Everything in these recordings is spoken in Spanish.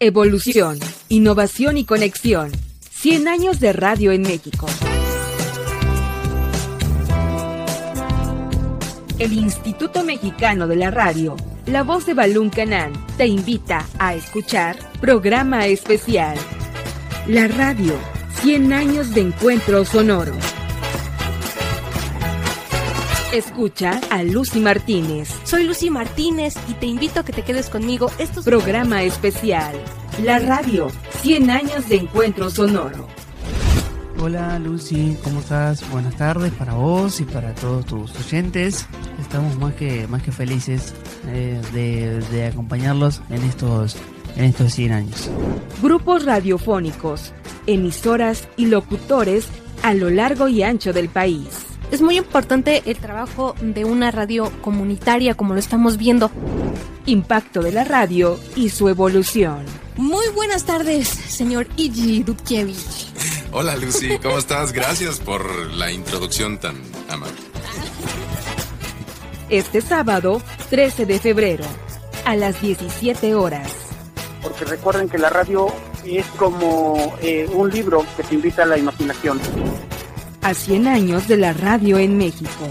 Evolución, innovación y conexión. 100 años de radio en México. El Instituto Mexicano de la Radio, la voz de Balún Canán, te invita a escuchar programa especial. La radio, 100 años de encuentro sonoro. Escucha a Lucy Martínez. Soy Lucy Martínez y te invito a que te quedes conmigo estos Programa especial. La radio, 100 años de encuentro sonoro. Hola Lucy, ¿cómo estás? Buenas tardes para vos y para todos tus oyentes. Estamos más que, más que felices eh, de, de acompañarlos en estos, en estos 100 años. Grupos radiofónicos, emisoras y locutores a lo largo y ancho del país. Es muy importante el trabajo de una radio comunitaria como lo estamos viendo. Impacto de la radio y su evolución. Muy buenas tardes, señor Iji Dudkiewicz. Hola Lucy, ¿cómo estás? Gracias por la introducción tan amable. Este sábado, 13 de febrero, a las 17 horas. Porque recuerden que la radio es como eh, un libro que te invita a la imaginación. A 100 años de la radio en México.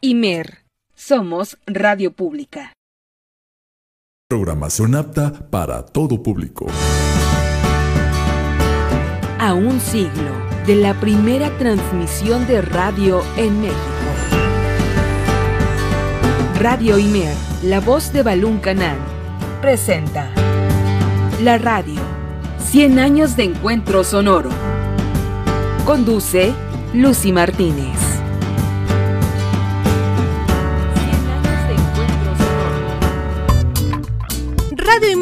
IMER. Somos Radio Pública. Programación apta para todo público. A un siglo de la primera transmisión de radio en México. Radio Imer, la voz de Balún Canán, presenta La radio, 100 años de encuentro sonoro. Conduce Lucy Martínez.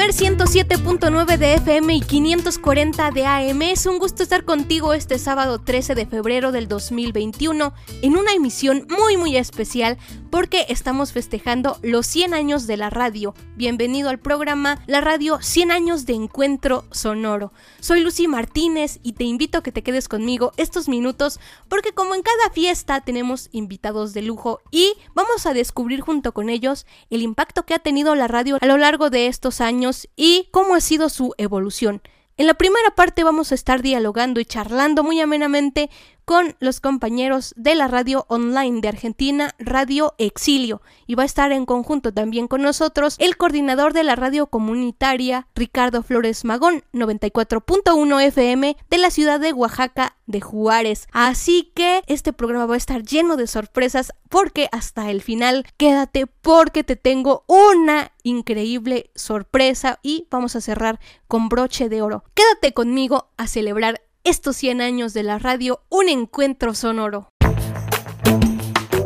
Imer 107.9 de FM y 540 de AM. Es un gusto estar contigo este sábado 13 de febrero del 2021 en una emisión muy muy especial porque estamos festejando los 100 años de la radio. Bienvenido al programa La Radio 100 años de encuentro sonoro. Soy Lucy Martínez y te invito a que te quedes conmigo estos minutos porque como en cada fiesta tenemos invitados de lujo y vamos a descubrir junto con ellos el impacto que ha tenido la radio a lo largo de estos años y cómo ha sido su evolución. En la primera parte vamos a estar dialogando y charlando muy amenamente con los compañeros de la radio online de Argentina, Radio Exilio. Y va a estar en conjunto también con nosotros el coordinador de la radio comunitaria, Ricardo Flores Magón, 94.1 FM de la ciudad de Oaxaca de Juárez. Así que este programa va a estar lleno de sorpresas porque hasta el final quédate porque te tengo una increíble sorpresa y vamos a cerrar con broche de oro. Quédate conmigo a celebrar estos 100 años de la radio, un encuentro sonoro.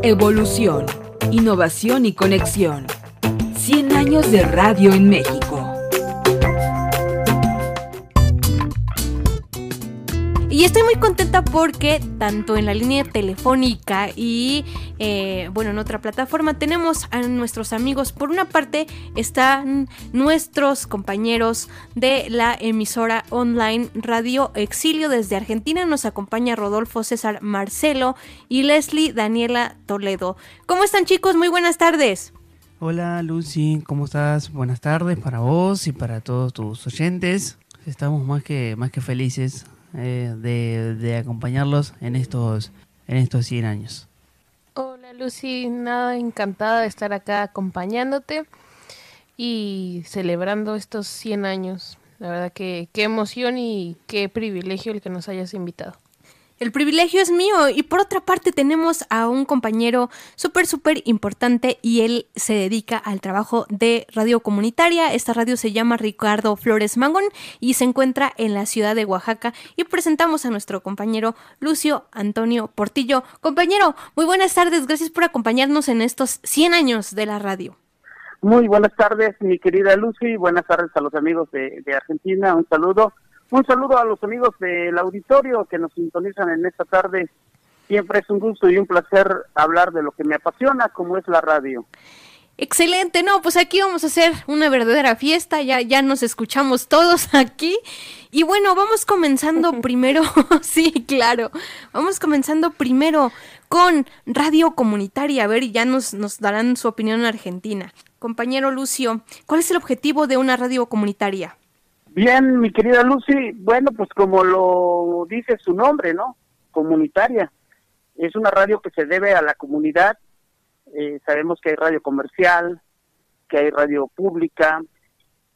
Evolución, innovación y conexión. 100 años de radio en México. Y estoy muy contenta porque tanto en la línea telefónica y eh, bueno en otra plataforma tenemos a nuestros amigos. Por una parte están nuestros compañeros de la emisora online Radio Exilio desde Argentina. Nos acompaña Rodolfo César Marcelo y Leslie Daniela Toledo. ¿Cómo están chicos? Muy buenas tardes. Hola Lucy, ¿cómo estás? Buenas tardes para vos y para todos tus oyentes. Estamos más que, más que felices eh, de, de acompañarlos en estos, en estos 100 años. Hola Lucy, nada encantada de estar acá acompañándote y celebrando estos 100 años. La verdad que qué emoción y qué privilegio el que nos hayas invitado. El privilegio es mío y por otra parte tenemos a un compañero súper, súper importante y él se dedica al trabajo de radio comunitaria. Esta radio se llama Ricardo Flores Mangón y se encuentra en la ciudad de Oaxaca y presentamos a nuestro compañero Lucio Antonio Portillo. Compañero, muy buenas tardes, gracias por acompañarnos en estos 100 años de la radio. Muy buenas tardes, mi querida Lucy. Buenas tardes a los amigos de, de Argentina. Un saludo. Un saludo a los amigos del auditorio que nos sintonizan en esta tarde. Siempre es un gusto y un placer hablar de lo que me apasiona, como es la radio. Excelente, no, pues aquí vamos a hacer una verdadera fiesta, ya, ya nos escuchamos todos aquí. Y bueno, vamos comenzando primero, sí, claro, vamos comenzando primero con Radio Comunitaria, a ver, ya nos, nos darán su opinión en Argentina. compañero Lucio, ¿cuál es el objetivo de una radio comunitaria? Bien, mi querida Lucy, bueno, pues como lo dice su nombre, ¿no? Comunitaria. Es una radio que se debe a la comunidad. Eh, sabemos que hay radio comercial, que hay radio pública,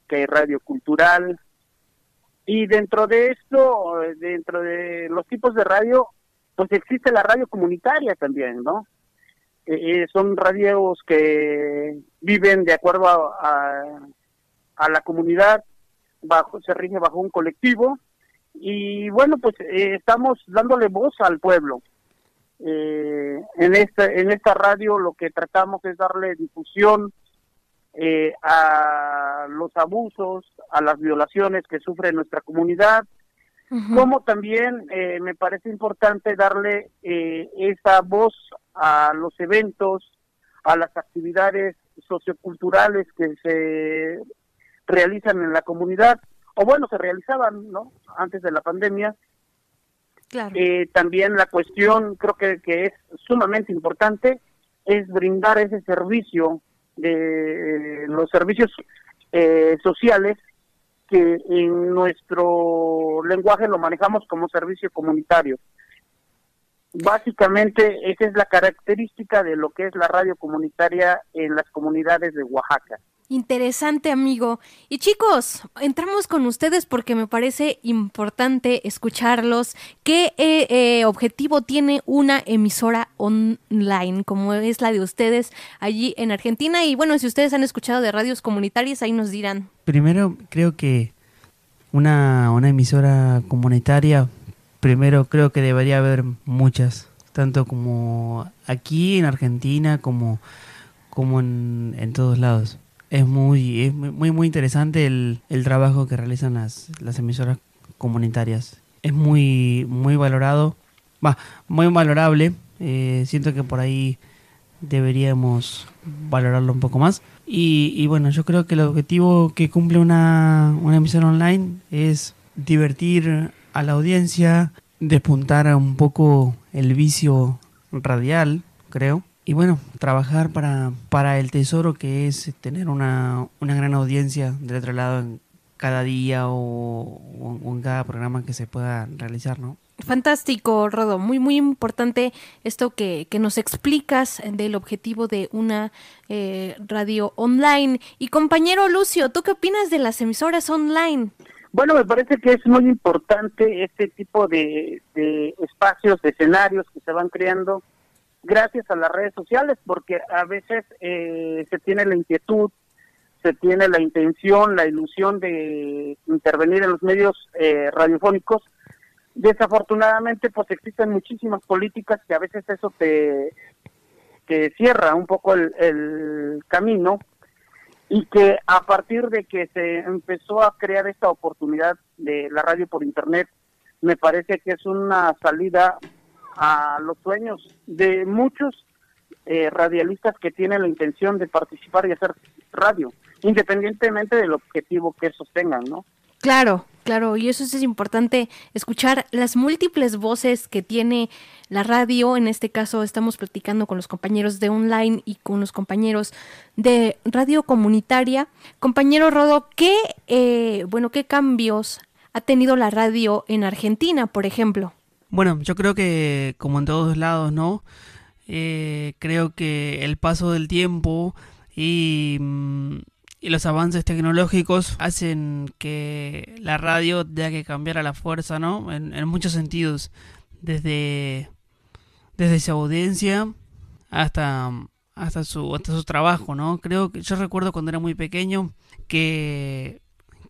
que hay radio cultural. Y dentro de esto, dentro de los tipos de radio, pues existe la radio comunitaria también, ¿no? Eh, eh, son radios que viven de acuerdo a, a, la comunidad, bajo se rige bajo un colectivo y bueno, pues eh, estamos dándole voz al pueblo. en esta en esta radio lo que tratamos es darle difusión a los abusos, a las violaciones que sufre nuestra comunidad, como también eh, me parece importante darle eh, esa voz a los eventos, a las actividades socioculturales que se realizan en la comunidad, o bueno, se realizaban, ¿no? Antes de la pandemia. Claro. Eh, también la cuestión, creo que, que es sumamente importante, es brindar ese servicio de los servicios sociales que en nuestro lenguaje lo manejamos como servicio comunitario. Básicamente esa es la característica de lo que es la radio comunitaria en las comunidades de Oaxaca. Interesante, amigo. Y chicos, entramos con ustedes porque me parece importante escucharlos. ¿Qué eh, eh, objetivo tiene una emisora online como es la de ustedes allí en Argentina? Y bueno, si ustedes han escuchado de radios comunitarias, ahí nos dirán. Primero, creo que una, una emisora comunitaria, primero creo que debería haber muchas, tanto como aquí en Argentina como, como en, en todos lados es muy, es muy, muy interesante el, el trabajo que realizan las, las emisoras comunitarias. Es muy, muy valorado, va, muy valorable. Eh, siento que por ahí deberíamos valorarlo un poco más. Y, y, bueno, yo creo que el objetivo que cumple una, una emisora online es divertir a la audiencia, despuntar un poco el vicio radial, creo y bueno, trabajar para, para el tesoro que es tener una, una gran audiencia del otro lado en cada día o, en cada programa que se pueda realizar, ¿no? Fantástico, Rodo. Muy, muy importante esto que, que nos explicas del objetivo de una eh, radio online. Y compañero Lucio, ¿tú qué opinas de las emisoras online? Bueno, me parece que es muy importante este tipo de, de espacios, de escenarios que se van creando gracias a las redes sociales, porque a veces eh, se tiene la inquietud, se tiene la intención, la ilusión de intervenir en los medios eh, radiofónicos. Desafortunadamente, pues existen muchísimas políticas que a veces eso te cierra un poco el, el camino y que a partir de que se empezó a crear esta oportunidad de la radio por internet, me parece que es una salida a los sueños de muchos eh, radialistas que tienen la intención de participar y hacer radio, independientemente del objetivo que esos tengan, ¿no? Claro, claro, y eso es importante, escuchar las múltiples voces que tiene la radio. En este caso estamos platicando con los compañeros de online y con los compañeros de radio comunitaria. Compañero Rodo, ¿qué, eh, bueno, qué cambios ha tenido la radio en Argentina, por ejemplo? Bueno, yo creo que como en todos lados, ¿no? Eh, creo que el paso del tiempo y, mm, y, los avances tecnológicos hacen que la radio tenga que cambiar a la fuerza, ¿no? En, en muchos sentidos, desde, desde su audiencia hasta, hasta, su, hasta su trabajo, ¿no? Creo que yo recuerdo cuando era muy pequeño que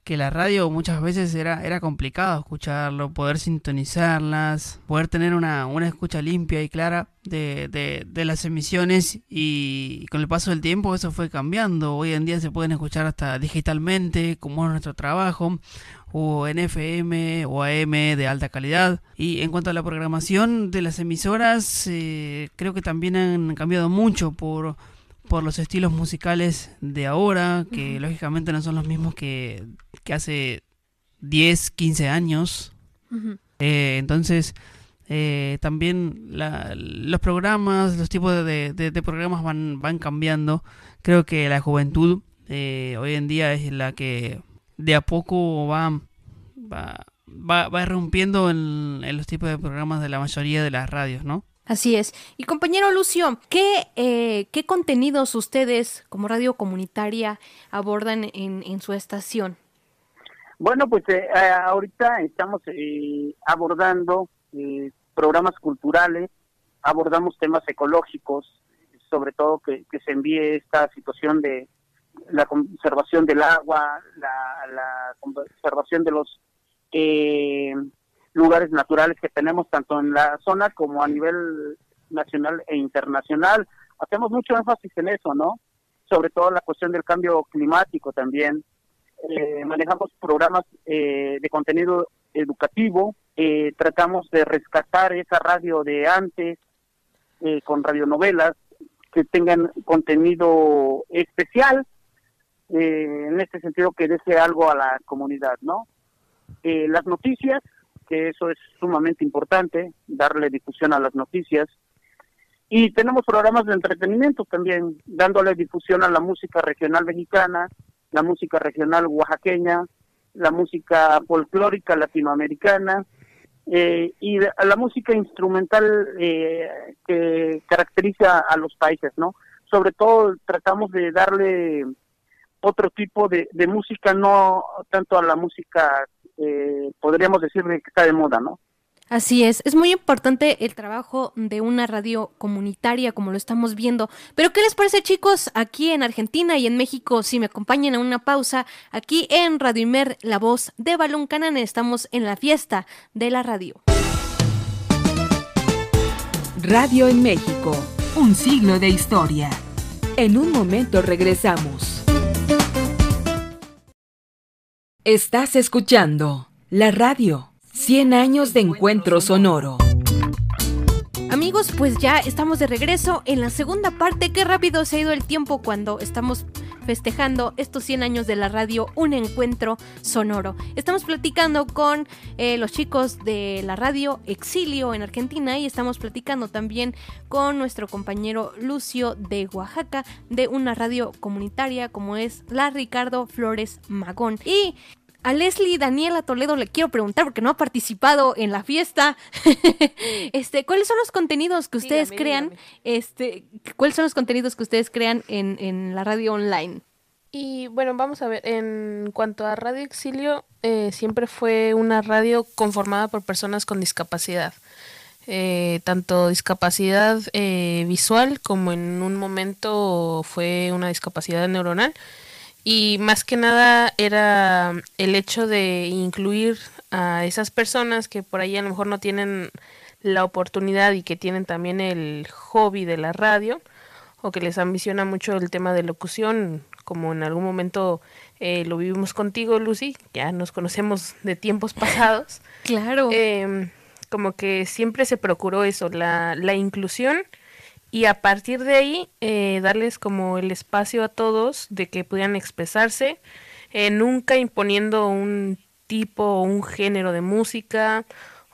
que la radio muchas veces era, era complicado escucharlo, poder sintonizarlas, poder tener una, una escucha limpia y clara de, de, de, las emisiones y con el paso del tiempo eso fue cambiando. Hoy en día se pueden escuchar hasta digitalmente, como es nuestro trabajo, o en FM o AM de alta calidad. Y en cuanto a la programación de las emisoras, eh, creo que también han cambiado mucho por por los estilos musicales de ahora, que lógicamente no son los mismos que, que hace 10, 15 años. Eh, entonces, eh, también la, los programas, los tipos de, de, programas van, van cambiando. creo que la juventud eh, hoy en día es la que de a poco va, va, va, va rompiendo en, en los tipos de programas de la mayoría de las radios, ¿no? Así es. Y compañero Lucio, ¿qué, eh, ¿qué contenidos ustedes como radio comunitaria abordan en, en su estación? Bueno, pues eh, eh, ahorita estamos eh, abordando eh, programas culturales, abordamos temas ecológicos, sobre todo que, que, se envíe esta situación de la conservación del agua, la, la conservación de los eh, lugares naturales que tenemos tanto en la zona como a nivel nacional e internacional. Hacemos mucho énfasis en eso, ¿no? Sobre todo la cuestión del cambio climático también. Eh, manejamos programas eh, de contenido educativo, eh, tratamos de rescatar esa radio de antes eh, con radionovelas que tengan contenido especial, eh, en este sentido que desee algo a la comunidad, ¿no? Eh, las noticias, que eso es sumamente importante, darle difusión a las noticias. Y tenemos programas de entretenimiento también, dándole difusión a la música regional mexicana, la música regional oaxaqueña, la música folclórica latinoamericana eh, y a la música instrumental eh, que caracteriza a los países, ¿no? Sobre todo tratamos de darle otro tipo de, de música, no tanto a la música eh, podríamos decir que está de moda, ¿no? Así es, es muy importante el trabajo de una radio comunitaria como lo estamos viendo. Pero ¿qué les parece chicos aquí en Argentina y en México? Si me acompañan a una pausa, aquí en Radio Imer, la voz de Balón Canan, estamos en la fiesta de la radio. Radio en México, un siglo de historia. En un momento regresamos. Estás escuchando la radio. 100 años de encuentro sonoro. Amigos, pues ya estamos de regreso en la segunda parte. Qué rápido se ha ido el tiempo cuando estamos festejando estos 100 años de la radio, un encuentro sonoro. Estamos platicando con eh, los chicos de la radio Exilio en Argentina y estamos platicando también con nuestro compañero Lucio de Oaxaca de una radio comunitaria como es la Ricardo Flores Magón. Y a Leslie Daniela Toledo le quiero preguntar porque no ha participado en la fiesta. este, ¿cuáles son los contenidos que ustedes dígame, crean? Dígame. Este, ¿cuáles son los contenidos que ustedes crean en, en, la radio online? Y bueno, vamos a ver, en cuanto a Radio Exilio, eh, siempre fue una radio conformada por personas con discapacidad. Eh, tanto discapacidad eh, visual como en un momento fue una discapacidad neuronal y más que nada era el hecho de incluir a esas personas que por ahí a lo mejor no tienen la oportunidad y que tienen también el hobby de la radio o que les ambiciona mucho el tema de locución, como en algún momento eh, lo vivimos contigo, Lucy, ya nos conocemos de tiempos pasados. claro. Eh, como que siempre se procuró eso, la, la inclusión y a partir de ahí eh, darles como el espacio a todos de que pudieran expresarse, eh, nunca imponiendo un tipo o un género de música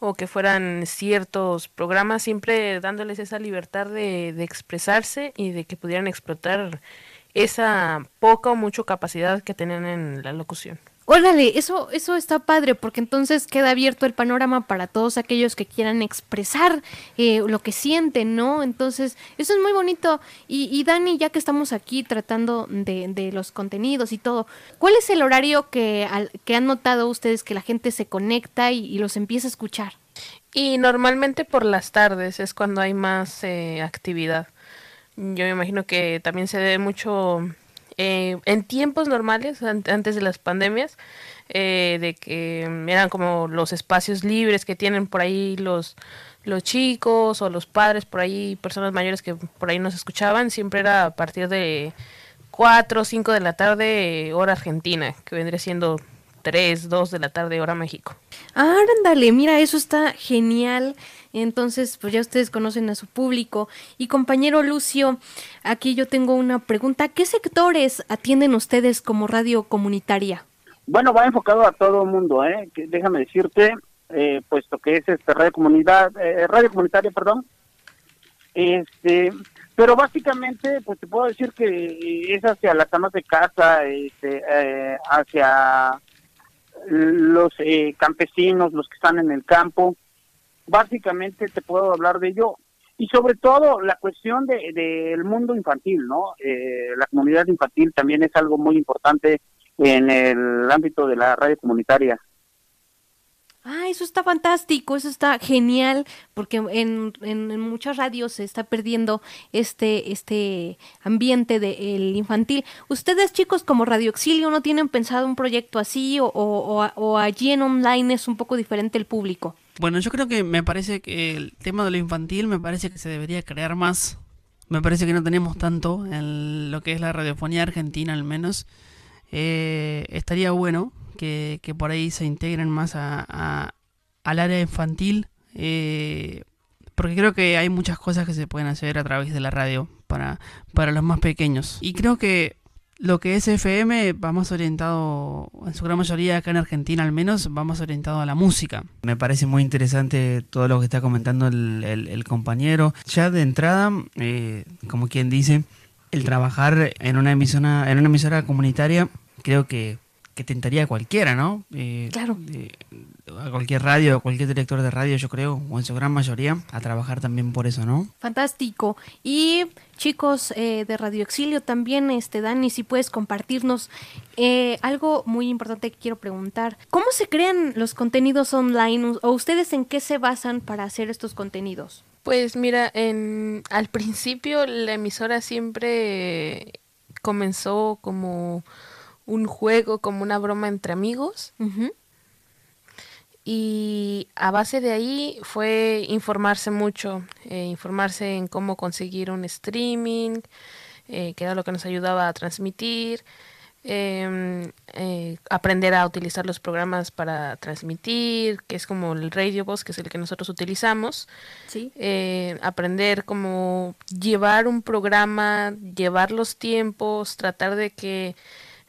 o que fueran ciertos programas, siempre dándoles esa libertad de, de expresarse y de que pudieran explotar esa poca o mucha capacidad que tenían en la locución. Órale, eso, eso está padre, porque entonces queda abierto el panorama para todos aquellos que quieran expresar eh, lo que sienten, ¿no? Entonces, eso es muy bonito. Y, y Dani, ya que estamos aquí tratando de, de, los contenidos y todo, ¿cuál es el horario que, al, que han notado ustedes que la gente se conecta y, y, los empieza a escuchar? Y normalmente por las tardes es cuando hay más eh, actividad. Yo me imagino que también se debe mucho eh, en tiempos normales, an antes de las pandemias, eh, de que eran como los espacios libres que tienen por ahí los, los chicos o los padres por ahí, personas mayores que por ahí nos escuchaban, siempre era a partir de 4 o 5 de la tarde, hora argentina, que vendría siendo 3, 2 de la tarde, hora México. Ándale, mira, eso está genial. Entonces, pues ya ustedes conocen a su público. Y compañero Lucio, aquí yo tengo una pregunta. ¿Qué sectores atienden ustedes como radio comunitaria? Bueno, va enfocado a todo el mundo, ¿eh? Déjame decirte, eh, puesto que es este radio comunidad, eh, radio comunitaria, perdón. Este, Pero básicamente, pues te puedo decir que es hacia las amas de casa, este, eh, hacia los eh, campesinos, los que están en el campo. Básicamente te puedo hablar de ello. Y sobre todo la cuestión del de, del mundo infantil, ¿no? Eh, la comunidad infantil también es algo muy importante en el ámbito de la radio comunitaria. Ah, eso está fantástico, eso está genial, porque en, en, muchas radios se está perdiendo este, este ambiente del infantil. ¿Ustedes, chicos, como Radio Exilio, no tienen pensado un proyecto así o, o, o, allí en online es un poco diferente el público? Bueno, yo creo que me parece que el tema de lo infantil me parece que se debería crear más. Me parece que no tenemos tanto en lo que es la radiofonía argentina, al menos. Eh, estaría bueno que, por ahí se integren más a, al área infantil, eh, porque creo que hay muchas cosas que se pueden hacer a través de la radio para, para los más pequeños. Y creo que lo que es FM va más orientado, en su gran mayoría acá en Argentina al menos, va más orientado a la música. Me parece muy interesante todo lo que está comentando el, compañero. Ya de entrada, eh, como quien dice, el trabajar en una emisora, en una emisora comunitaria, creo que que tentaría a cualquiera, ¿no? Eh, claro. Eh, a cualquier radio, a cualquier director de radio, yo creo, o en su gran mayoría, a trabajar también por eso, ¿no? Fantástico. Y chicos eh, de Radio Exilio también, este Dani, si puedes compartirnos algo muy importante que quiero preguntar. ¿Cómo se crean los contenidos online o ustedes en qué se basan para hacer estos contenidos? Pues mira, en, al principio la emisora siempre comenzó como un juego, como una broma entre amigos. Y a base de ahí fue informarse mucho, eh, informarse en cómo conseguir un streaming, eh, que era lo que nos ayudaba a transmitir, em, eh, aprender a utilizar los programas para transmitir, que es como el Radio Boss, que es el que nosotros utilizamos. ¿Sí? aprender cómo llevar un programa, llevar los tiempos, tratar de que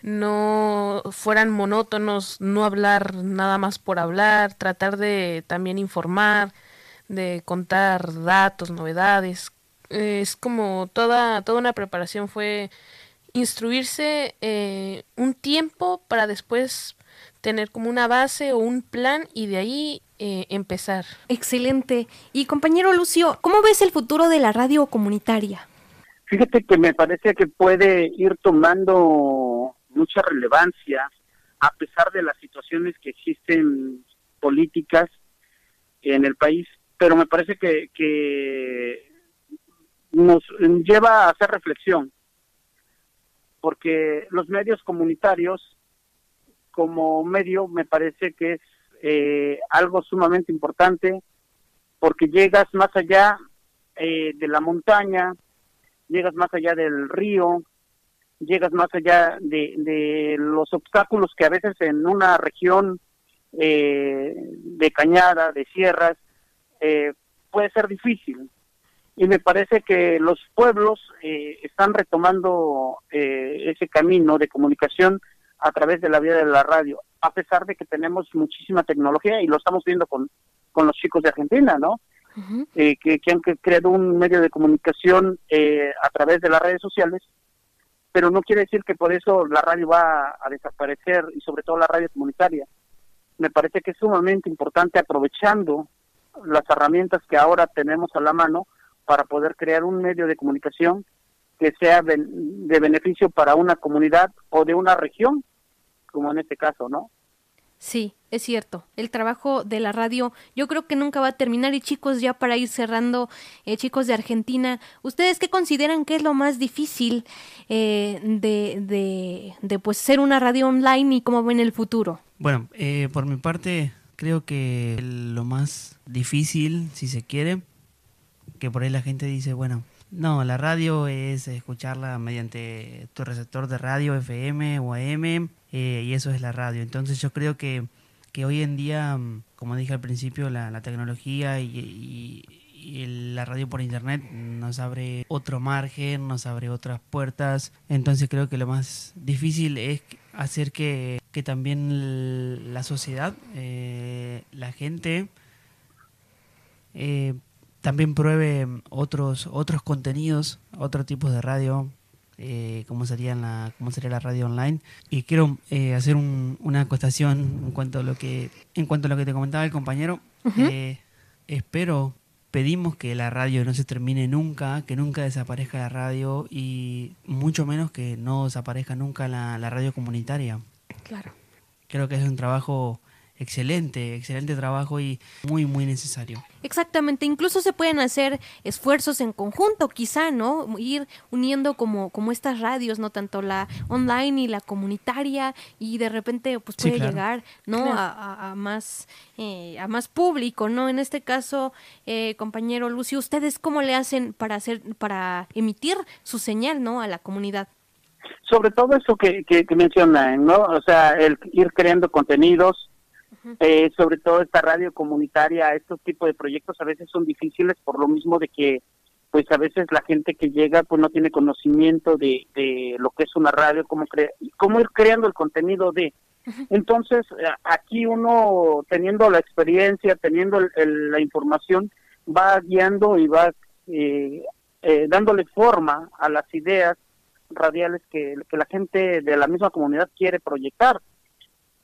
no fueran monótonos, no hablar nada más por hablar, tratar de también informar, de contar datos, novedades. Es como toda, toda una preparación fue instruirse eh, un tiempo para después tener como una base o un plan y de ahí eh, empezar. Excelente. Y compañero Lucio, ¿cómo ves el futuro de la radio comunitaria? Fíjate que me parece que puede ir tomando mucha relevancia a pesar de las situaciones que existen políticas en el país, pero me parece que, que nos lleva a hacer reflexión, porque los medios comunitarios como medio me parece que es eh, algo sumamente importante, porque llegas más allá eh, de la montaña, llegas más allá del río, llegas más allá de, de los obstáculos que a veces en una región eh, de cañada, de sierras, eh, puede ser difícil. Y me parece que los pueblos eh, están retomando ese camino de comunicación a través de la vía de la radio, a pesar de que tenemos muchísima tecnología y lo estamos viendo con, con los chicos de Argentina, ¿no? que, que, han creado un medio de comunicación a través de las redes sociales pero no quiere decir que por eso la radio va a desaparecer y sobre todo la radio comunitaria. Me parece que es sumamente importante aprovechando las herramientas que ahora tenemos a la mano para poder crear un medio de comunicación que sea de, beneficio para una comunidad o de una región, como en este caso, ¿no? Sí, es cierto. El trabajo de la radio yo creo que nunca va a terminar y chicos, ya para ir cerrando, eh, chicos de Argentina, ¿ustedes qué consideran que es lo más difícil eh, de, de, de, pues ser una radio online y cómo ven el futuro? Bueno, eh, por mi parte creo que lo más difícil, si se quiere, que por ahí la gente dice, bueno, no, la radio es escucharla mediante tu receptor de radio FM o AM eh, y eso es la radio. Entonces yo creo que, que hoy en día, mm, como dije al principio, la, tecnología y, la radio por internet nos abre otro margen, nos abre otras puertas. Entonces creo que lo más difícil es hacer que, que también la sociedad, eh, la gente, eh, también pruebe otros otros contenidos, otros tipos de radio, eh, como sería la cómo sería la radio online. Y quiero eh, hacer una acotación en cuanto a lo que en cuanto a lo que te comentaba el compañero. Eh, espero pedimos que la radio no se termine nunca que nunca desaparezca la radio y mucho menos que no desaparezca nunca la, la radio comunitaria. Claro. Creo que es un trabajo excelente, excelente trabajo y muy, muy necesario. Exactamente, incluso se pueden hacer esfuerzos en conjunto, quizá, ¿no? Ir uniendo como, como estas radios, ¿no? Tanto la online y la comunitaria, y de repente pues puede llegar, ¿no? A, más, eh, a más público, ¿no? En este caso, eh, compañero Lucio, ¿ustedes cómo le hacen para hacer, para emitir su señal, ¿no? A la comunidad? Sobre todo eso que, que, que mencionan, ¿no? O sea, el ir creando contenidos, eh, sobre todo esta radio comunitaria, estos tipos de proyectos a veces son difíciles por lo mismo de que pues a veces la gente que llega pues no tiene conocimiento de, de lo que es una radio, cómo, crea, cómo ir creando el contenido de. Entonces, eh, aquí uno teniendo la experiencia, teniendo la información, va guiando y va eh, dándole forma a las ideas radiales que, que la gente de la misma comunidad quiere proyectar.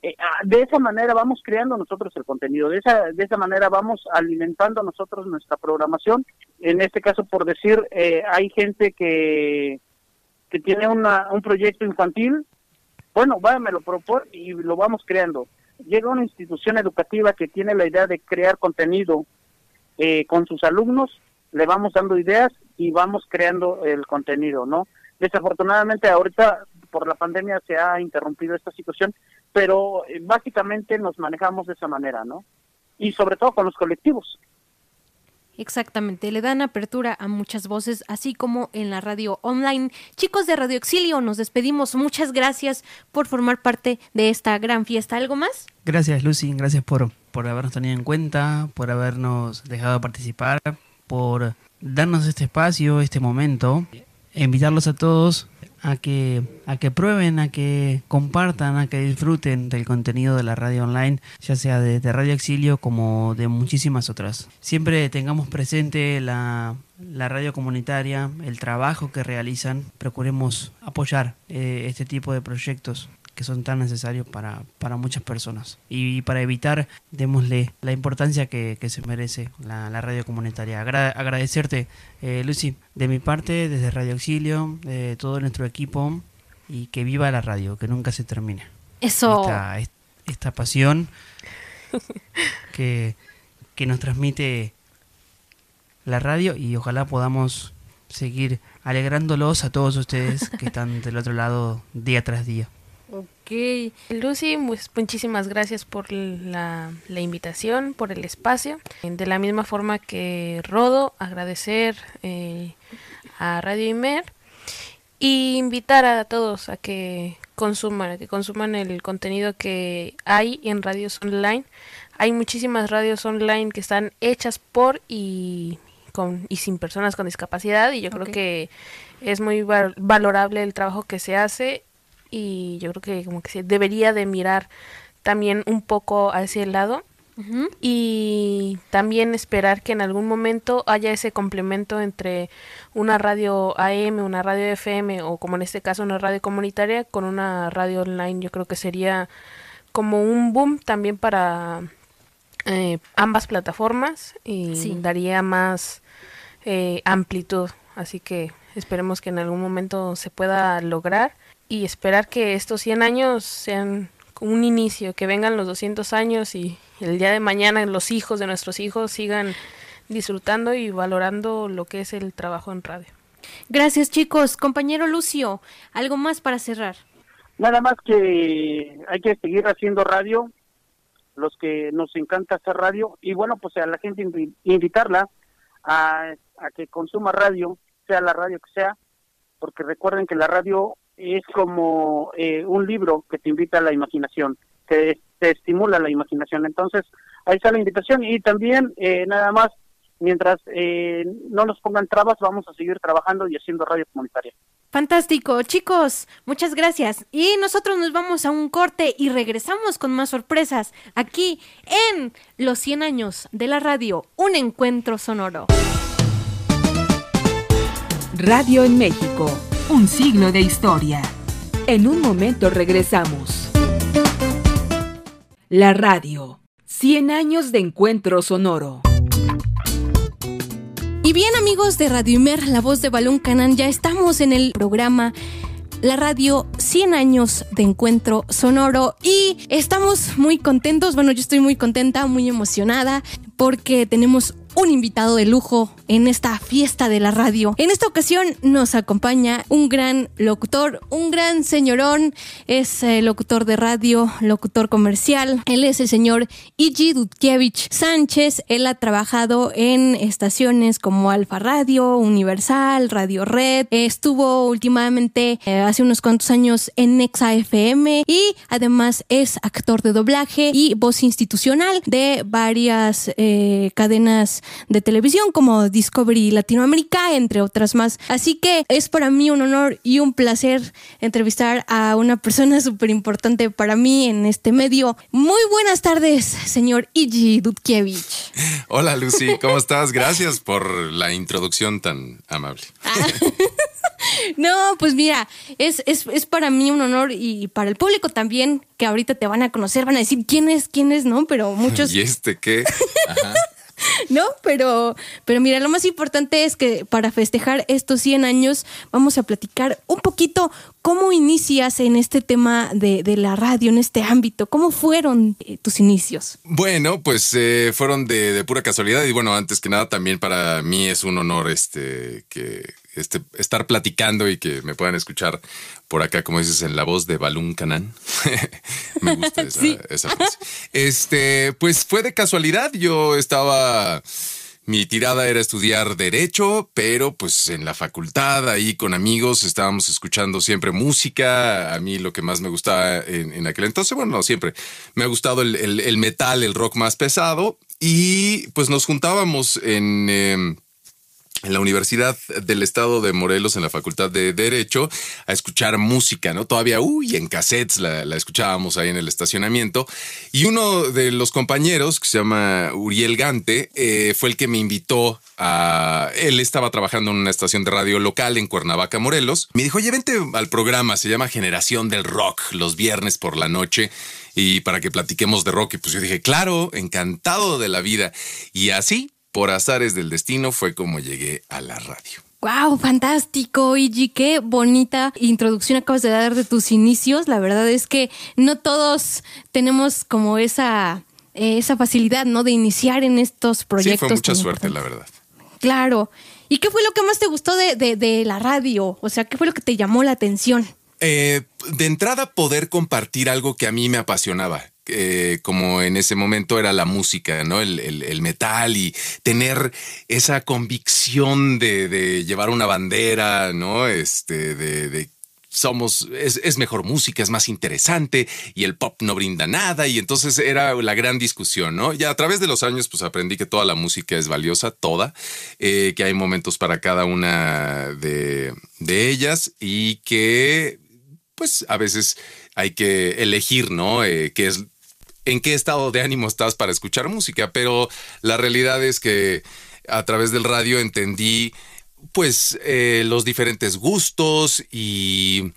Eh, ah, de esa manera vamos creando nosotros el contenido, de esa, de esa manera vamos alimentando nosotros nuestra programación. En este caso, por decir, eh, hay gente que, que tiene una, un proyecto infantil, bueno, va, me lo propone y lo vamos creando. Llega una institución educativa que tiene la idea de crear contenido eh, con sus alumnos, le vamos dando ideas y vamos creando el contenido, ¿no? Desafortunadamente ahorita por la pandemia se ha interrumpido esta situación, pero eh, básicamente nos manejamos de esa manera, ¿no? Y sobre todo con los colectivos. Exactamente, le dan apertura a muchas voces, así como en la radio online. Chicos de Radio Exilio, nos despedimos. Muchas gracias por formar parte de esta gran fiesta. ¿Algo más? Gracias, Lucy. Gracias por, por habernos tenido en cuenta, por habernos dejado participar, por darnos este espacio, este momento. E invitarlos a todos a que, a que prueben, a que compartan, a que disfruten del contenido de la radio online, ya sea de, Radio Exilio como de muchísimas otras. Siempre tengamos presente la, la radio comunitaria, el trabajo que realizan, procuremos apoyar eh, este tipo de proyectos que son tan necesarios para, para muchas personas. Y, para evitar, démosle la importancia que, se merece la, radio comunitaria. agradecerte, eh, Lucy, de mi parte, desde Radio Auxilio, de todo nuestro equipo, y que viva la radio, que nunca se termine. Eso. Esta, esta pasión que, que nos transmite la radio y ojalá podamos seguir alegrándolos a todos ustedes que están del otro lado día tras día. Ok. Lucy, pues muchísimas gracias por la, invitación, por el espacio. De la misma forma que Rodo, agradecer eh, a Radio Imer y invitar a todos a que consuman, que consuman el contenido que hay en radios online. Hay muchísimas radios online que están hechas por y con y sin personas con discapacidad y yo creo que es muy valorable el trabajo que se hace y yo creo que como que se debería de mirar también un poco hacia el lado y también esperar que en algún momento haya ese complemento entre una radio AM, una radio FM o como en este caso una radio comunitaria con una radio online. Yo creo que sería como un boom también para eh, ambas plataformas y daría más eh, amplitud. Así que esperemos que en algún momento se pueda lograr y esperar que estos 100 años sean un inicio, que vengan los 200 años y el día de mañana los hijos de nuestros hijos sigan disfrutando y valorando lo que es el trabajo en radio. Gracias chicos. Compañero Lucio, ¿algo más para cerrar? Nada más que hay que seguir haciendo radio, los que nos encanta hacer radio, y bueno, pues a la gente invitarla a, a que consuma radio, sea la radio que sea, porque recuerden que la radio es como eh, un libro que te invita a la imaginación, que te estimula la imaginación. Entonces, ahí está la invitación y también eh, nada más, mientras eh, no nos pongan trabas, vamos a seguir trabajando y haciendo radio comunitaria. Fantástico, chicos, muchas gracias. Y nosotros nos vamos a un corte y regresamos con más sorpresas aquí en Los 100 años de la radio, un encuentro sonoro. Radio en México, un siglo de historia. En un momento regresamos. La radio, 100 años de encuentro sonoro. Y bien amigos de Radio Imer, la voz de Balón Canán, ya estamos en el programa la radio 100 años de encuentro sonoro y estamos muy contentos, bueno yo estoy muy contenta, muy emocionada porque tenemos un invitado de lujo en esta fiesta de la radio. En esta ocasión nos acompaña un gran locutor, un gran señorón, es eh, locutor de radio, locutor comercial. Él es el señor Igi Dudkiewicz Sánchez. Él ha trabajado en estaciones como Alfa Radio, Universal, Radio Red. estuvo últimamente eh, hace unos cuantos años en Nexa FM y además es actor de doblaje y voz institucional de varias eh, cadenas de televisión como Discovery Latinoamérica, entre otras más. Así que es para mí un honor y un placer entrevistar a una persona súper importante para mí en este medio. Muy buenas tardes, señor Iji Dudkiewicz. Hola Lucy, ¿cómo estás? Gracias por la introducción tan amable. Ah. No, pues mira, es, es, es, para mí un honor y para el público también, que ahorita te van a conocer, van a decir quién es, quién es, ¿no? Pero muchos... ¿Y este qué? Ajá. ¿no? Pero, pero mira, lo más importante es que para festejar estos 100 años vamos a platicar un poquito cómo inicias en este tema de, la radio, en este ámbito. ¿Cómo fueron eh, tus inicios? Bueno, pues eh, fueron de, de, pura casualidad y bueno, antes que nada también para mí es un honor este que este, estar platicando y que me puedan escuchar por acá, como dices, en la voz de Balún Canán. me gusta esa, frase. Este, pues fue de casualidad. Yo estaba. Mi tirada era estudiar derecho, pero pues en la facultad, ahí con amigos, estábamos escuchando siempre música. A mí lo que más me gustaba en, aquel entonces, bueno, no siempre, me ha gustado el, metal, el rock más pesado. Y pues nos juntábamos en... Em, en la Universidad del Estado de Morelos, en la Facultad de Derecho, a escuchar música, ¿no? Todavía, uy, en cassettes la, escuchábamos ahí en el estacionamiento. Y uno de los compañeros, que se llama Uriel Gante, eh, fue el que me invitó a... Él estaba trabajando en una estación de radio local en Cuernavaca, Morelos. Me dijo, oye, vente al programa, se llama Generación del Rock, los viernes por la noche y para que platiquemos de rock. Y pues yo dije, claro, encantado de la vida. Y así por azares del destino fue como llegué a la radio. ¡Wow! Fantástico, Igi. Qué bonita introducción acabas de dar de tus inicios. La verdad es que no todos tenemos como esa, eh, esa facilidad, ¿no? De iniciar en estos proyectos. Sí, fue mucha suerte, la verdad. Claro. ¿Y qué fue lo que más te gustó de, la radio? O sea, ¿qué fue lo que te llamó la atención? Eh, de entrada, poder compartir algo que a mí me apasionaba. Eh, como en ese momento era la música, ¿no? El, metal y tener esa convicción de, llevar una bandera, ¿no? Este, de, somos, es, mejor música, es más interesante y el pop no brinda nada y entonces era la gran discusión, ¿no? Ya a través de los años pues aprendí que toda la música es valiosa, toda, eh, que hay momentos para cada una de, de ellas y que pues a veces hay que elegir, ¿no? Eh, es en qué estado de ánimo estás para escuchar música, pero la realidad es que a través del radio entendí pues eh, los diferentes gustos y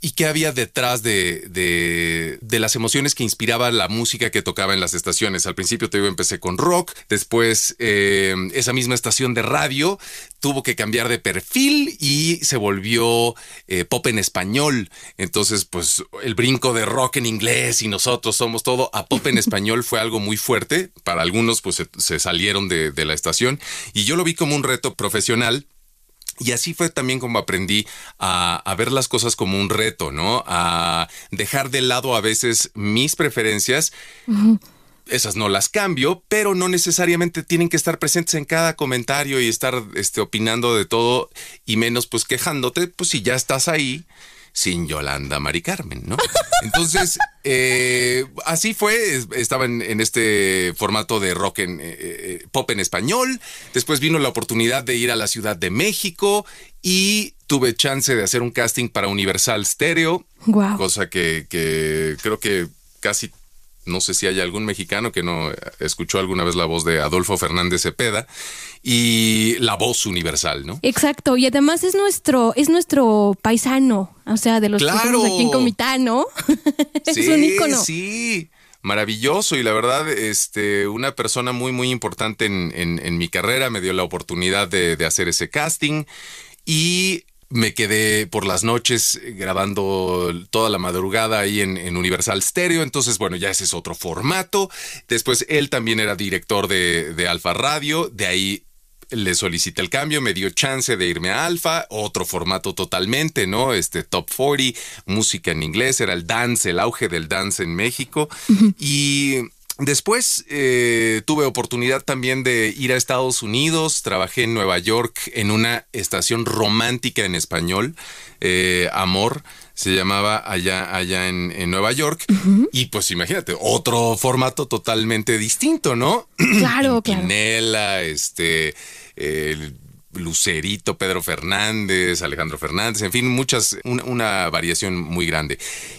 y qué había detrás de, de, las emociones que inspiraba la música que tocaba en las estaciones. Al principio te digo, empecé con rock, después eh, esa misma estación de radio tuvo que cambiar de perfil y se volvió eh, pop en español. Entonces, pues el brinco de rock en inglés y nosotros somos todo a pop en español fue algo muy fuerte. Para algunos, pues se, se salieron de, de la estación y yo lo vi como un reto profesional y así fue también como aprendí a, ver las cosas como un reto, ¿no? A dejar de lado a veces mis preferencias. Esas no las cambio, pero no necesariamente tienen que estar presentes en cada comentario y estar este, opinando de todo y menos pues quejándote, pues si ya estás ahí, sin Yolanda Mari Carmen, ¿no? Entonces, eh, así fue, estaba en, este formato de rock en eh, eh, pop en español, después vino la oportunidad de ir a la Ciudad de México y tuve chance de hacer un casting para Universal Stereo, cosa que, que creo que casi no sé si hay algún mexicano que no escuchó alguna vez la voz de Adolfo Fernández Cepeda y la voz universal, ¿no? Exacto, y además es nuestro, es nuestro paisano, o sea, de los claro. que aquí en Comitán, ¿no? es un ícono. Sí, maravilloso y la verdad, este, una persona muy, muy importante en, en, mi carrera me dio la oportunidad de, de hacer ese casting y me quedé por las noches grabando toda la madrugada ahí en, Universal Stereo. Entonces, bueno, ya ese es otro formato. Después él también era director de, de Alfa Radio. De ahí le solicité el cambio, me dio chance de irme a Alfa, otro formato totalmente, ¿no? Este Top 40, música en inglés, era el dance, el auge del dance en México. Y Después eh, tuve oportunidad también de ir a Estados Unidos, trabajé en Nueva York en una estación romántica en español, eh, Amor, se llamaba allá, allá en, Nueva York. Y pues imagínate, otro formato totalmente distinto, ¿no? Claro, claro. este, el Lucerito, Pedro Fernández, Alejandro Fernández, en fin, muchas, una, variación muy grande.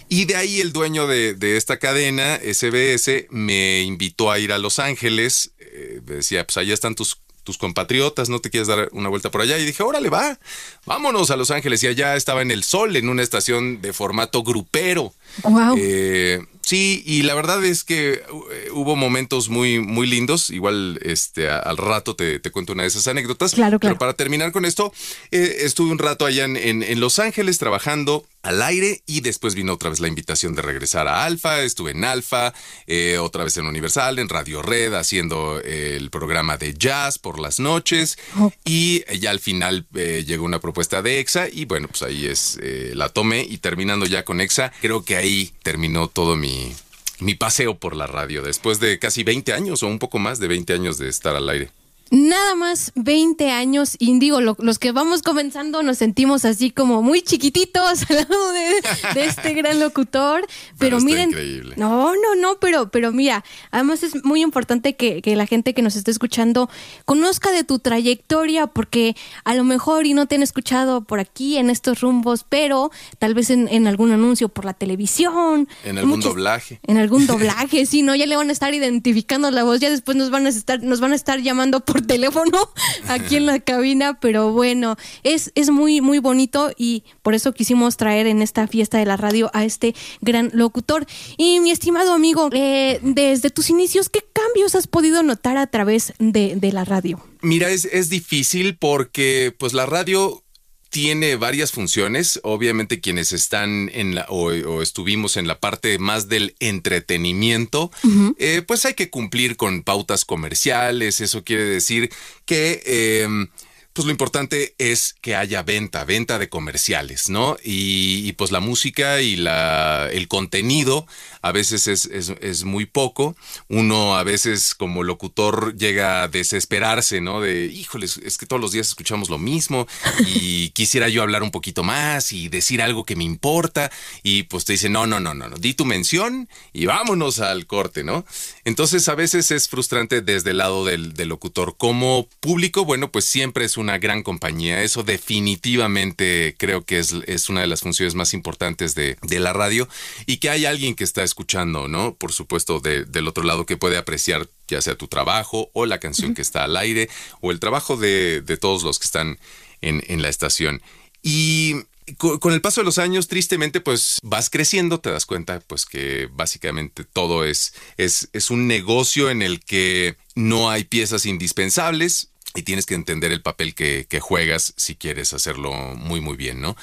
Y de ahí el dueño de, esta cadena, SBS, me invitó a ir a Los Ángeles. Eh, decía, pues allá están tus, tus compatriotas, ¿no te quieres dar una vuelta por allá? Y dije, órale, va, vámonos a Los Ángeles. Y allá estaba en el sol, en una estación de formato grupero. Wow. Eh, Sí, y la verdad es que eh, hubo momentos muy, muy lindos. Igual este, al rato te, cuento una de esas anécdotas. Claro, Pero para terminar con esto, eh, estuve un rato allá en, en, Los Ángeles trabajando al aire y después vino otra vez la invitación de regresar a Alfa. Estuve en Alfa, eh, otra vez en Universal, en Radio Red, haciendo el programa de jazz por las noches. Y ya al final llegó una propuesta de EXA y bueno, pues ahí es, la tomé y terminando ya con EXA, creo que ahí terminó todo mi mi, paseo por la radio después de casi 20 años o un poco más de 20 años de estar al aire nada más 20 años y digo, los que vamos comenzando nos sentimos así como muy chiquititos al lado de, este gran locutor, pero, miren, no, no, no, pero, pero mira, además es muy importante que, la gente que nos esté escuchando conozca de tu trayectoria porque a lo mejor y no te han escuchado por aquí en estos rumbos, pero tal vez en, algún anuncio por la televisión. En algún doblaje. En algún doblaje, sí, ¿no? Ya le van a estar identificando la voz, ya después nos van a estar, nos van a estar llamando por teléfono aquí en la cabina, pero bueno, es, es muy, muy bonito y por eso quisimos traer en esta fiesta de la radio a este gran locutor. Y mi estimado amigo, eh, desde tus inicios, ¿qué cambios has podido notar a través de, de la radio? Mira, es, es difícil porque pues la radio tiene varias funciones. Obviamente quienes están en la o, estuvimos en la parte más del entretenimiento, eh, pues hay que cumplir con pautas comerciales. Eso quiere decir que em, pues lo importante es que haya venta, venta de comerciales, ¿no? Y, pues la música y la, el contenido a veces es, es, muy poco. Uno a veces como locutor llega a desesperarse, ¿no? De, híjoles, es que todos los días escuchamos lo mismo y quisiera yo hablar un poquito más y decir algo que me importa. Y pues te dicen, no, no, no, no, no, di tu mención y vámonos al corte, ¿no? Entonces a veces es frustrante desde el lado del, del locutor. Como público, bueno, pues siempre es una gran compañía. Eso definitivamente creo que es, es una de las funciones más importantes de, de, la radio y que hay alguien que está escuchando, ¿no? Por supuesto, del otro lado que puede apreciar ya sea tu trabajo o la canción que está al aire o el trabajo de, de todos los que están en, en la estación. Y con, el paso de los años, tristemente, pues vas creciendo, te das cuenta, pues que básicamente todo es, es, es un negocio en el que no hay piezas indispensables y tienes que entender el papel que, juegas si quieres hacerlo muy muy bien, ¿no?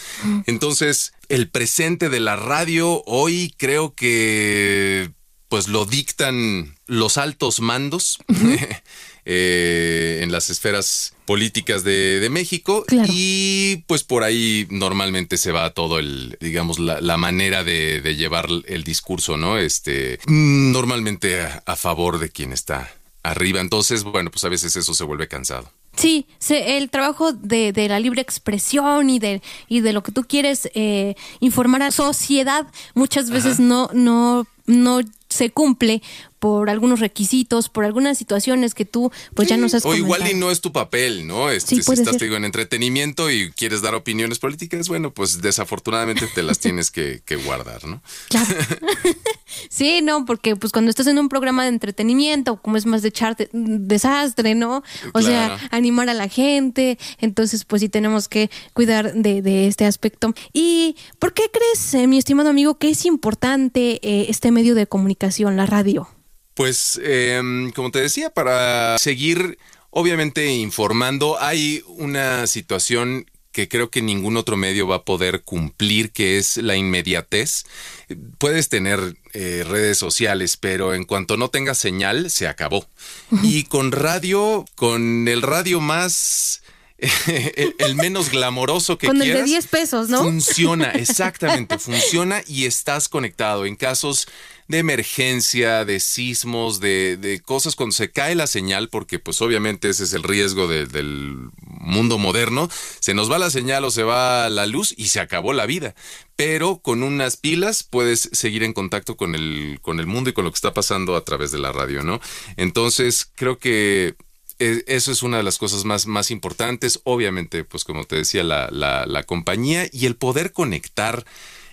Entonces, el presente de la radio hoy creo que pues lo dictan los altos mandos eh, en las esferas políticas de, México y pues por ahí normalmente se va todo el, digamos, la, manera de, llevar el discurso, ¿no? Este, normalmente a favor de quien está arriba. Entonces, bueno, pues a veces eso se vuelve cansado. Sí, el trabajo de, de, la libre expresión y de, y de lo que tú quieres eh, informar a la sociedad muchas veces no, no, no se cumple por algunos requisitos, por algunas situaciones que tú pues ya nos has O igual y no es tu papel, ¿no? Este, si estás digo, en entretenimiento y quieres dar opiniones políticas, bueno, pues desafortunadamente te las tienes que, guardar, ¿no? Claro. sí, no, porque pues cuando estás en un programa de entretenimiento, como es más de echarte desastre, ¿no? O sea, animar a la gente, entonces pues sí tenemos que cuidar de, este aspecto. ¿Y por qué crees, eh, mi estimado amigo, que es importante eh, este medio de comunicación, la radio? Pues, em, como te decía, para seguir, obviamente, informando, hay una situación que creo que ningún otro medio va a poder cumplir, que es la inmediatez. Puedes tener eh, redes sociales, pero en cuanto no tengas señal, se acabó. Y con radio, con el radio más... el, menos glamoroso que Con el de 10 pesos, ¿no? Funciona, exactamente, funciona y estás conectado. En casos de emergencia, de sismos, de, de, cosas cuando se cae la señal, porque pues obviamente ese es el riesgo del mundo moderno, se nos va la señal o se va la luz y se acabó la vida. Pero con unas pilas puedes seguir en contacto con el, con el mundo y con lo que está pasando a través de la radio, ¿no? Entonces creo que e, eso es una de las cosas más, más importantes. Obviamente, pues como te decía, la, la compañía y el poder conectar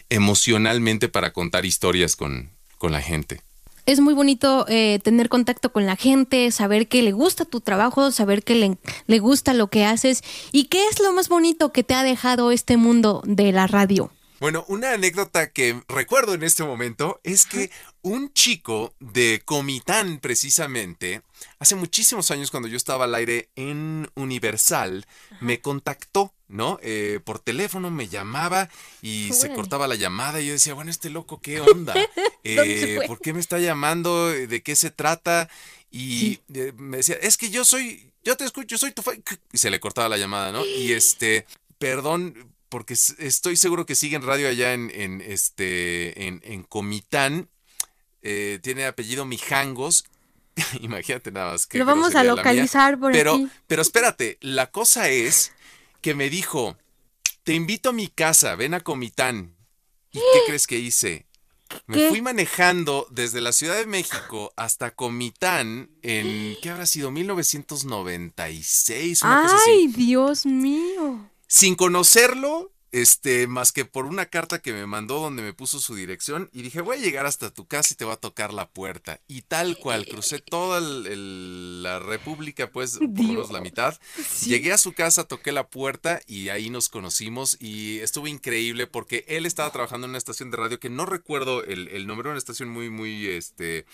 emocionalmente para contar historias con, con la gente. Es muy bonito eh, tener contacto con la gente, saber que le gusta tu trabajo, saber que le, le gusta lo que haces. ¿Y qué es lo más bonito que te ha dejado este mundo de la radio? Bueno, una anécdota que recuerdo en este momento es que un chico de Comitán, precisamente, hace muchísimos años cuando yo estaba al aire en Universal, me contactó, ¿no? Eh, por teléfono me llamaba y se cortaba la llamada y yo decía, bueno, este loco, ¿qué onda? Eh, ¿Por qué me está llamando? ¿De qué se trata? Y eh, me decía, es que yo soy, yo te escucho, soy tu fan. Y se le cortaba la llamada, ¿no? Y este, perdón, porque estoy seguro que sigue en radio allá en, en este, en, en Comitán. Eh, tiene apellido Mijangos. Imagínate nada más. que Lo vamos a localizar por pero, aquí. Pero espérate, la cosa es que me dijo, te invito a mi casa, ven a Comitán. ¿Y qué crees que hice? Me fui manejando desde la Ciudad de México hasta Comitán en, ¿qué habrá sido? 1996. Una ¡Ay, Dios mío! sin conocerlo, este, más que por una carta que me mandó donde me puso su dirección y dije, voy a llegar hasta tu casa y te va a tocar la puerta. Y tal cual, crucé toda la República, pues, por lo menos la mitad. Llegué a su casa, toqué la puerta y ahí nos conocimos y estuvo increíble porque él estaba trabajando en una estación de radio que no recuerdo el, el nombre, una estación muy, muy, este,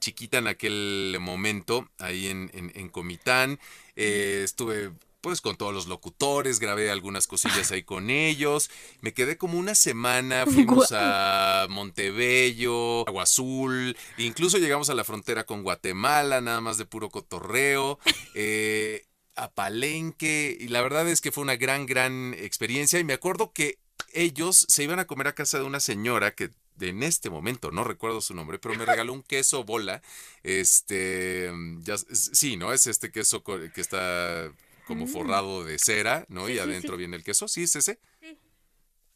chiquita en aquel momento, ahí en, en, Comitán. Eh, estuve pues con todos los locutores, grabé algunas cosillas ahí con ellos. Me quedé como una semana, fuimos a Montebello, Agua Azul, incluso llegamos a la frontera con Guatemala, nada más de puro cotorreo. Eh, a Palenque, y la verdad es que fue una gran, gran experiencia. Y me acuerdo que ellos se iban a comer a casa de una señora que en este momento no recuerdo su nombre, pero me regaló un queso bola. Este, ya, sí, ¿no? Es este queso que está como mm. forrado de cera, ¿no? y adentro viene el queso. ¿Sí es ese? Sí.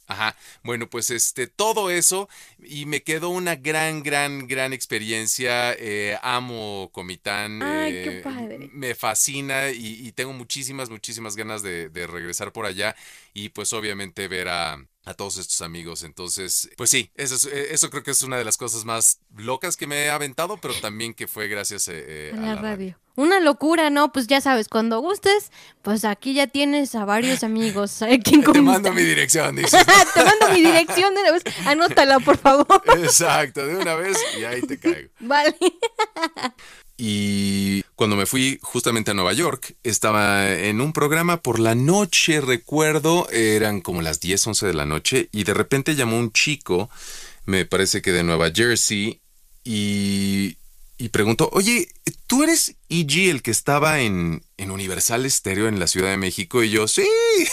Ajá. Bueno, pues este, todo eso y me quedó una gran, gran, gran experiencia. Eh, amo Comitán. Ay, qué eh, padre. Me fascina y, tengo muchísimas, muchísimas ganas de, de regresar por allá y pues obviamente ver a, a todos estos amigos. Entonces, pues sí, eso, eh, eso creo que es una de las cosas más locas que me he aventado, pero también que fue gracias a, la, radio. Una locura, ¿no? Pues ya sabes, cuando gustes, pues aquí ya tienes a varios amigos. Te mando mi dirección, dices. te mando mi dirección de una vez. Anótala, por favor. Exacto, de una vez y ahí te caigo. Vale. Y cuando me fui justamente a Nueva York, estaba en un programa por la noche, recuerdo, eran como las 10, 11 de la noche, y de repente llamó un chico, me parece que de Nueva Jersey, y y preguntó, oye, ¿tú eres E.G. el que estaba en, en Universal Stereo en la Ciudad de México? Y yo, sí.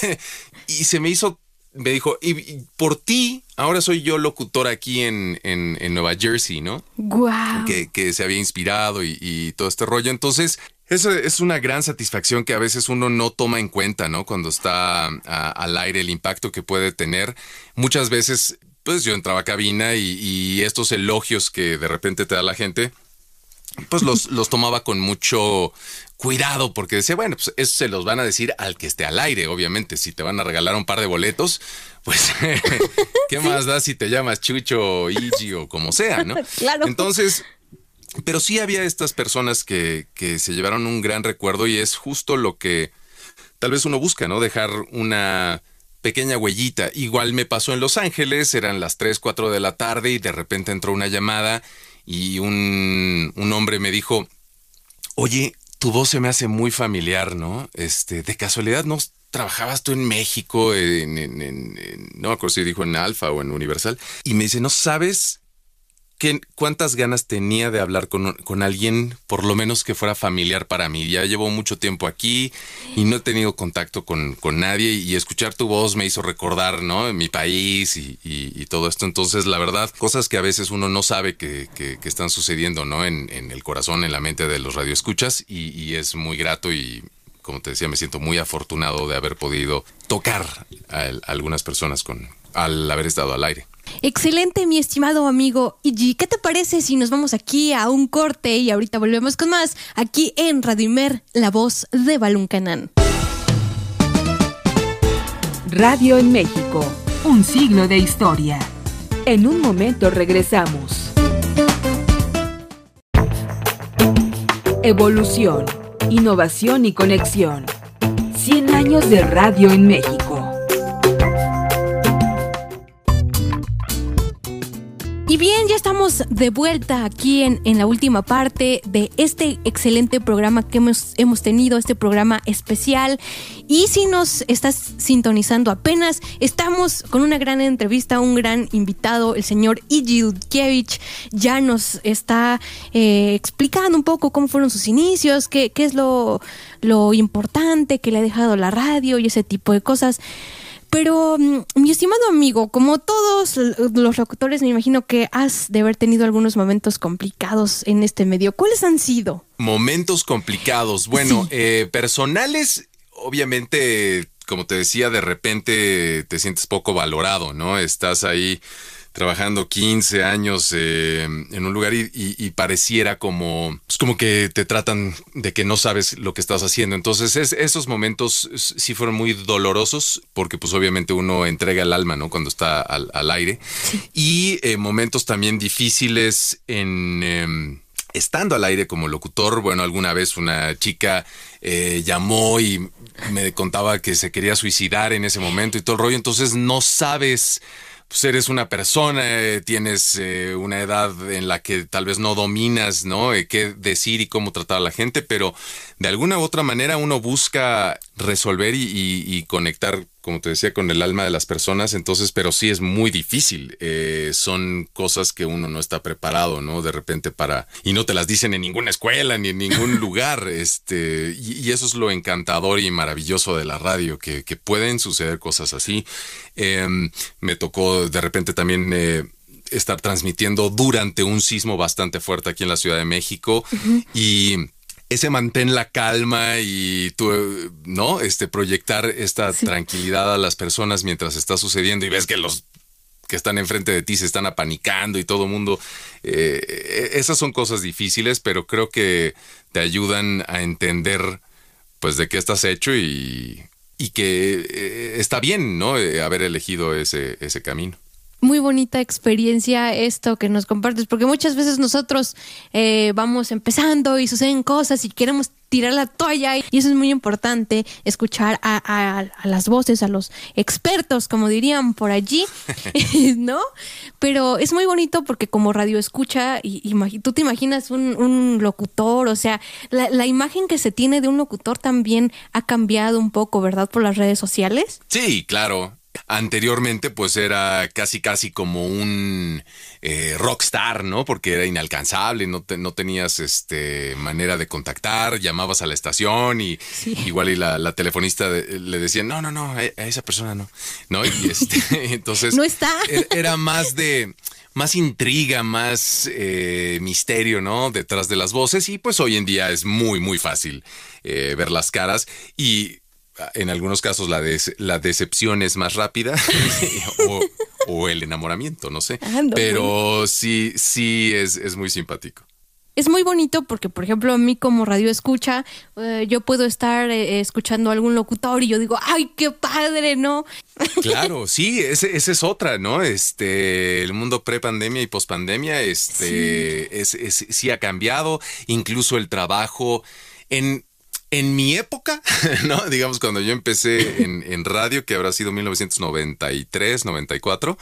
Y se me hizo, me dijo, y, por ti, ahora soy yo locutor aquí en, en, Nueva Jersey, ¿no? Wow. Que, que, se había inspirado y, y todo este rollo. Entonces, Eso es una gran satisfacción que a veces uno no toma en cuenta, ¿no? Cuando está al aire, el impacto que puede tener. Muchas veces, pues yo entraba a cabina y, estos elogios que de repente te da la gente, pues los, los tomaba con mucho cuidado porque decía, bueno, pues eso se los van a decir al que esté al aire, obviamente. Si te van a regalar un par de boletos, pues, ¿qué más da si te llamas Chucho, Ichi o como sea, no? Claro. Entonces, pero sí había estas personas que, que se llevaron un gran recuerdo y es justo lo que tal vez uno busca, ¿no? Dejar una pequeña huellita. Igual me pasó en Los Ángeles, eran las 3, 4 de la tarde y de repente entró una llamada y un, un hombre me dijo, oye, tu voz se me hace muy familiar, ¿no? Este, de casualidad no trabajabas tú en México, en, no me acuerdo si dijo en Alfa o en Universal, y me dice, ¿no sabes cuántas ganas tenía de hablar con, alguien, por lo menos que fuera familiar para mí. Ya llevo mucho tiempo aquí y no he tenido contacto con, nadie y escuchar tu voz me hizo recordar, ¿no? Mi país y, todo esto. Entonces, la verdad, cosas que a veces uno no sabe que, están sucediendo, ¿no? En, el corazón, en la mente de los radioescuchas y, y es muy grato y como te decía, me siento muy afortunado de haber podido tocar a, algunas personas con, al haber estado al aire. Excelente, mi estimado amigo Iji. ¿Qué te parece si nos vamos aquí a un corte y ahorita volvemos con más aquí en Radio Imer, la voz de Balún Canán? Radio en México, un siglo de historia. En un momento regresamos. Evolución, innovación y conexión. 100 años de radio en México. De vuelta aquí en, en la última parte de este excelente programa que hemos, hemos tenido, este programa especial. Y si nos estás sintonizando apenas, estamos con una gran entrevista, un gran invitado, el señor Iji. Ya nos está eh, explicando un poco cómo fueron sus inicios, qué, qué es lo, lo importante que le ha dejado la radio y ese tipo de cosas. Pero, mm, mi estimado amigo, como todos los locutores, me imagino que has de haber tenido algunos momentos complicados en este medio. ¿Cuáles han sido? Momentos complicados. Bueno, eh, personales, obviamente, como te decía, de repente te sientes poco valorado, ¿no? Estás ahí trabajando 15 años eh, en un lugar y, pareciera como, pues como que te tratan de que no sabes lo que estás haciendo. Entonces esos momentos sí fueron muy dolorosos porque pues obviamente uno entrega el alma, ¿no? Cuando está al, aire. Y eh, momentos también difíciles en... Em, estando al aire como locutor, bueno, alguna vez una chica eh, llamó y me contaba que se quería suicidar en ese momento y todo el rollo, entonces no sabes pues eres una persona, eh, tienes eh, una edad en la que tal vez no dominas, ¿no? Eh, qué decir y cómo tratar a la gente, pero de alguna u otra manera uno busca resolver y, conectar, como te decía, con el alma de las personas, entonces, pero sí es muy difícil. son cosas que uno no está preparado, ¿no? De repente para, y no te las dicen en ninguna escuela ni en ningún lugar, este, y, eso es lo encantador y maravilloso de la radio, que, que pueden suceder cosas así. Em, me tocó de repente también eh, estar transmitiendo durante un sismo bastante fuerte aquí en la Ciudad de México y ese mantén la calma y tú, ¿no? Este, proyectar esta tranquilidad a las personas mientras está sucediendo y ves que los que están enfrente de ti se están apanicando y todo el mundo. Eh, esas son cosas difíciles, pero creo que te ayudan a entender pues de qué estás hecho y, y que eh, está bien, ¿no? Eh, haber elegido ese, ese camino muy bonita experiencia esto que nos compartes, porque muchas veces nosotros eh, vamos empezando y suceden cosas y queremos tirar la toalla y eso es muy importante, escuchar a, las voces, a los expertos, como dirían por allí, ¿no? Pero es muy bonito porque como radio escucha, y, tú te imaginas un, locutor, o sea, la, la, imagen que se tiene de un locutor también ha cambiado un poco, ¿verdad? Por las redes sociales. Sí, claro. Anteriormente, pues era casi, casi como un eh, rockstar, ¿no? Porque era inalcanzable, no, no tenías este manera de contactar, llamabas a la estación y igual y la, telefonista le decía, no, no, no, a, esa persona no, ¿no? Y este, entonces no está. E, era más de más intriga, más eh, misterio, ¿no? Detrás de las voces y pues hoy en día es muy, muy fácil eh, ver las caras y en algunos casos la, la decepción es más rápida o, el enamoramiento, no sé. Pero sí, sí es, es muy simpático es muy bonito porque, por ejemplo, a mí como radio escucha, eh, yo puedo estar eh, escuchando a algún locutor y yo digo, ¡ay, qué padre! ¿No? Claro, sí, esa es otra, ¿no? Este, el mundo pre-pandemia y post-pandemia, este, sí. Es, sí ha cambiado, incluso el trabajo en en mi época, ¿no? Digamos, cuando yo empecé en, en, radio, que habrá sido 1993, 94,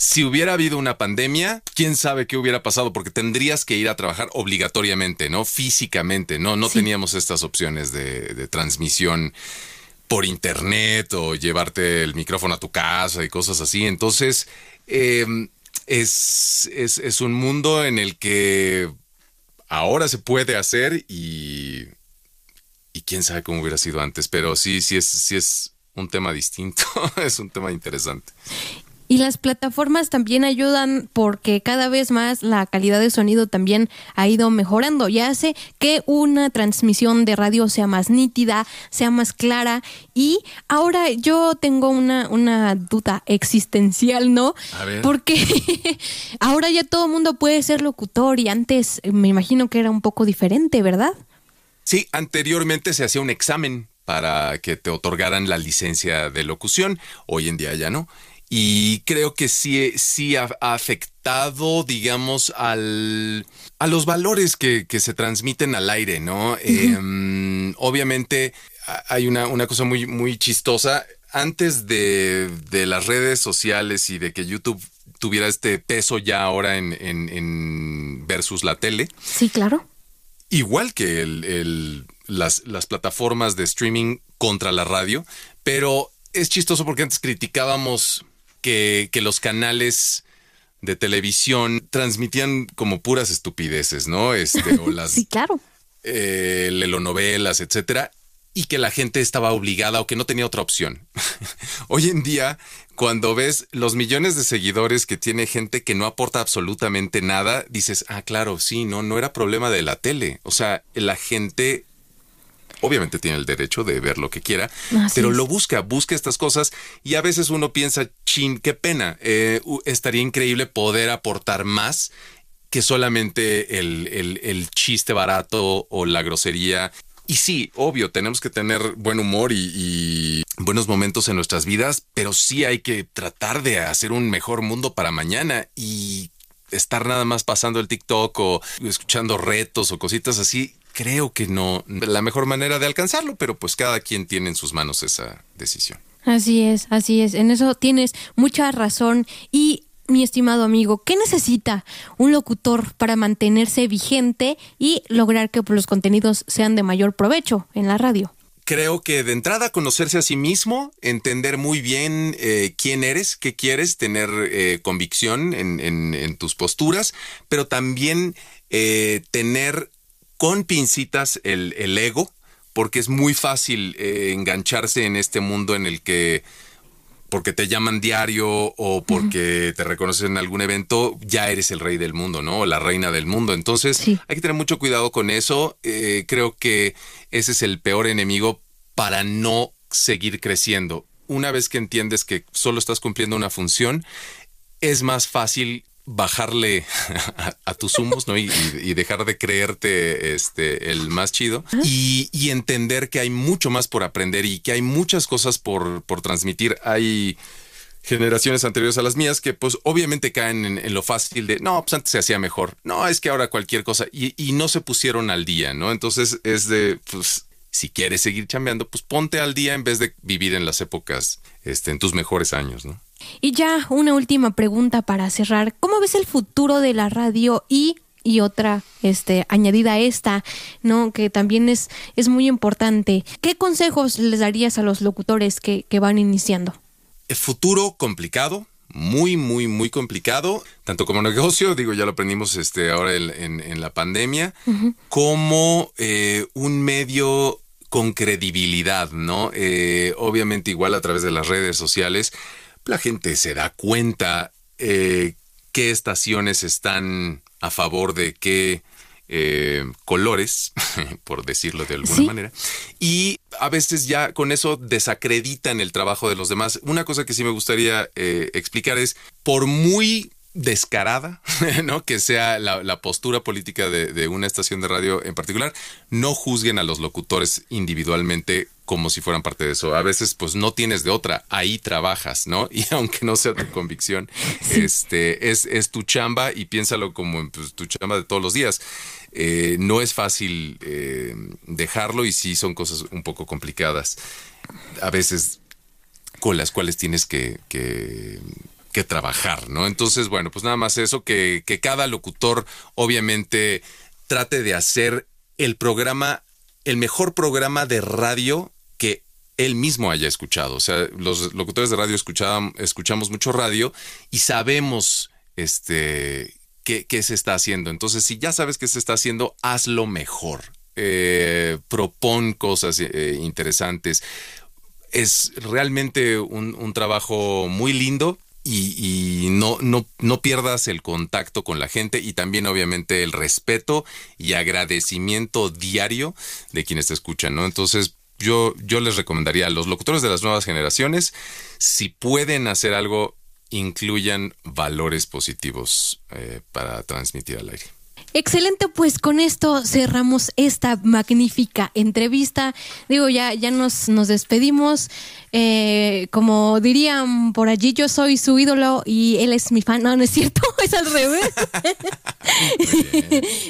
si hubiera habido una pandemia, quién sabe qué hubiera pasado, porque tendrías que ir a trabajar obligatoriamente, ¿no? Físicamente, ¿no? No teníamos estas opciones de, transmisión por internet o llevarte el micrófono a tu casa y cosas así. Entonces, em, es, es, un mundo en el que ahora se puede hacer y, y quién sabe cómo hubiera sido antes, pero sí, sí es, sí es un tema distinto, es un tema interesante. Y las plataformas también ayudan porque cada vez más la calidad de sonido también ha ido mejorando y hace que una transmisión de radio sea más nítida, sea más clara. Y ahora yo tengo una, una duda existencial, ¿no? A ver. Porque ahora ya todo el mundo puede ser locutor y antes me imagino que era un poco diferente, ¿verdad? Sí, anteriormente se hacía un examen para que te otorgaran la licencia de locución. Hoy en día ya no y creo que sí, sí ha, afectado, digamos, al, a los valores que, que se transmiten al aire, ¿no? Em, obviamente hay una, una, cosa muy, muy chistosa. Antes de, de, las redes sociales y de que YouTube tuviera este peso ya ahora en, en, en versus la tele. Sí, claro. Igual que el, el, las, las plataformas de streaming contra la radio, pero es chistoso porque antes criticábamos que, los canales de televisión transmitían como puras estupideces, ¿no? Este, o las. sí, claro. Eh, lelonovelas, etcétera, y que la gente estaba obligada o que no tenía otra opción. Hoy en día, cuando ves los millones de seguidores que tiene gente que no aporta absolutamente nada, dices, ah, claro, sí, no, no era problema de la tele. O sea, la gente obviamente tiene el derecho de ver lo que quiera, pero lo busca, busca estas cosas y a veces uno piensa, chin, qué pena, eh, estaría increíble poder aportar más que solamente el, el, chiste barato o la grosería. Y sí, obvio, tenemos que tener buen humor y, buenos momentos en nuestras vidas, pero sí hay que tratar de hacer un mejor mundo para mañana y estar nada más pasando el TikTok o escuchando retos o cositas así, creo que no la mejor manera de alcanzarlo, pero pues cada quien tiene en sus manos esa decisión. Así es, así es. En eso tienes mucha razón. Y mi estimado amigo, ¿qué necesita un locutor para mantenerse vigente y lograr que los contenidos sean de mayor provecho en la radio? Creo que de entrada conocerse a sí mismo, entender muy bien eh, quién eres, qué quieres, tener eh, convicción en, tus posturas, pero también eh, tener con pincitas el, ego, porque es muy fácil engancharse en este mundo en el que porque te llaman diario o porque te reconocen en algún evento, ya eres el rey del mundo, ¿no? O la reina del mundo. Entonces, hay que tener mucho cuidado con eso. Eh, creo que ese es el peor enemigo para no seguir creciendo. Una vez que entiendes que solo estás cumpliendo una función, es más fácil bajarle a, tus humos, ¿no? Y, dejar de creerte este el más chido y, entender que hay mucho más por aprender y que hay muchas cosas por, por transmitir. Hay generaciones anteriores a las mías que pues obviamente caen en, lo fácil de no, pues antes se hacía mejor. No, es que ahora cualquier cosa y, y no se pusieron al día, ¿no? Entonces es de pues si quieres seguir chambeando, pues ponte al día en vez de vivir en las épocas, este, en tus mejores años, ¿no? Y ya una última pregunta para cerrar. ¿Cómo ves el futuro de la radio y y otra este añadida a esta, ¿no? Que también es, es muy importante. ¿Qué consejos les darías a los locutores que, van iniciando? El futuro complicado, muy, muy, muy complicado, tanto como negocio, digo, ya lo aprendimos este, ahora en, la pandemia, como eh, un medio con credibilidad, ¿no? Eh, obviamente igual a través de las redes sociales, la gente se da cuenta eh, qué estaciones están a favor de qué eh, colores, por decirlo de alguna manera, y a veces ya con eso desacreditan el trabajo de los demás. Una cosa que sí me gustaría eh, explicar es, por muy descarada, ¿no? Que sea la, postura política de, una estación de radio en particular, no juzguen a los locutores individualmente como si fueran parte de eso. A veces, pues no tienes de otra, ahí trabajas, ¿no? Y aunque no sea tu convicción, este es, es, tu chamba y piénsalo como pues, tu chamba de todos los días. Eh, no es fácil eh, dejarlo y sí son cosas un poco complicadas. A veces con las cuales tienes que que trabajar, ¿no? Entonces, bueno, pues nada más eso, que, que cada locutor obviamente trate de hacer el programa, el mejor programa de radio que él mismo haya escuchado. O sea, los locutores de radio escuchamos mucho radio y sabemos este, qué, qué, se está haciendo. Entonces, si ya sabes qué se está haciendo, hazlo mejor. Eh, propon cosas eh, interesantes. Es realmente un, un trabajo muy lindo y, no, no, no pierdas el contacto con la gente y también obviamente el respeto y agradecimiento diario de quienes te escuchan, ¿no? Entonces, yo, yo les recomendaría a los locutores de las nuevas generaciones, si pueden hacer algo, incluyan valores positivos eh, para transmitir al aire. Excelente, pues con esto cerramos esta magnífica entrevista. Digo, ya, ya nos, nos despedimos. Eh, como dirían por allí, yo soy su ídolo y él es mi fan. No, no es cierto, es al revés.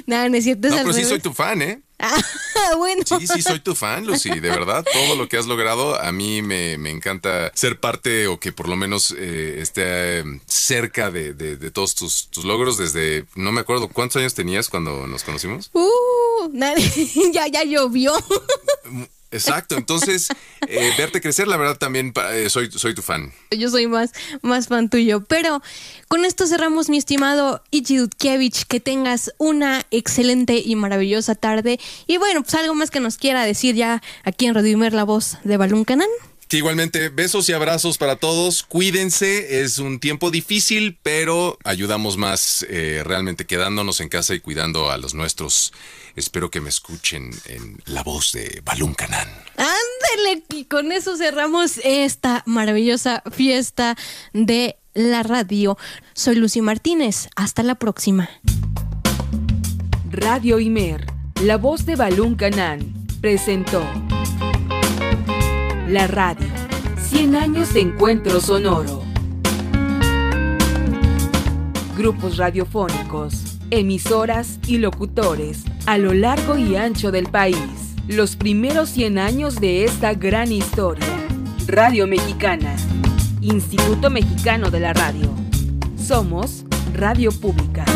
no, no es cierto, es no, pero sí soy tu fan, ¿eh? Ah, bueno. Sí, sí, soy tu fan, Lucy, de verdad. Todo lo que has logrado, a mí me, encanta ser parte o que por lo menos eh, esté cerca de, todos tus, tus, logros desde, no me acuerdo, ¿cuántos años tenías cuando nos conocimos? Uh, ya, ya llovió. Exacto, entonces eh, verte crecer, la verdad también eh, soy, soy tu fan. Yo soy más, más fan tuyo, pero con esto cerramos mi estimado Ichi Dudkiewicz, que tengas una excelente y maravillosa tarde y bueno, pues algo más que nos quiera decir ya aquí en Redimir la voz de Balún Canán. Que igualmente, besos y abrazos para todos. Cuídense, es un tiempo difícil, pero ayudamos más eh, realmente quedándonos en casa y cuidando a los nuestros. Espero que me escuchen en la voz de Balún Canán. Ándele, y con eso cerramos esta maravillosa fiesta de la radio. Soy Lucy Martínez. Hasta la próxima. Radio Imer, la voz de Balún Canán, presentó La radio. 100 años de encuentro sonoro. Grupos radiofónicos emisoras y locutores a lo largo y ancho del país. Los primeros 100 años de esta gran historia. Radio Mexicana. Instituto Mexicano de la Radio. Somos Radio Pública.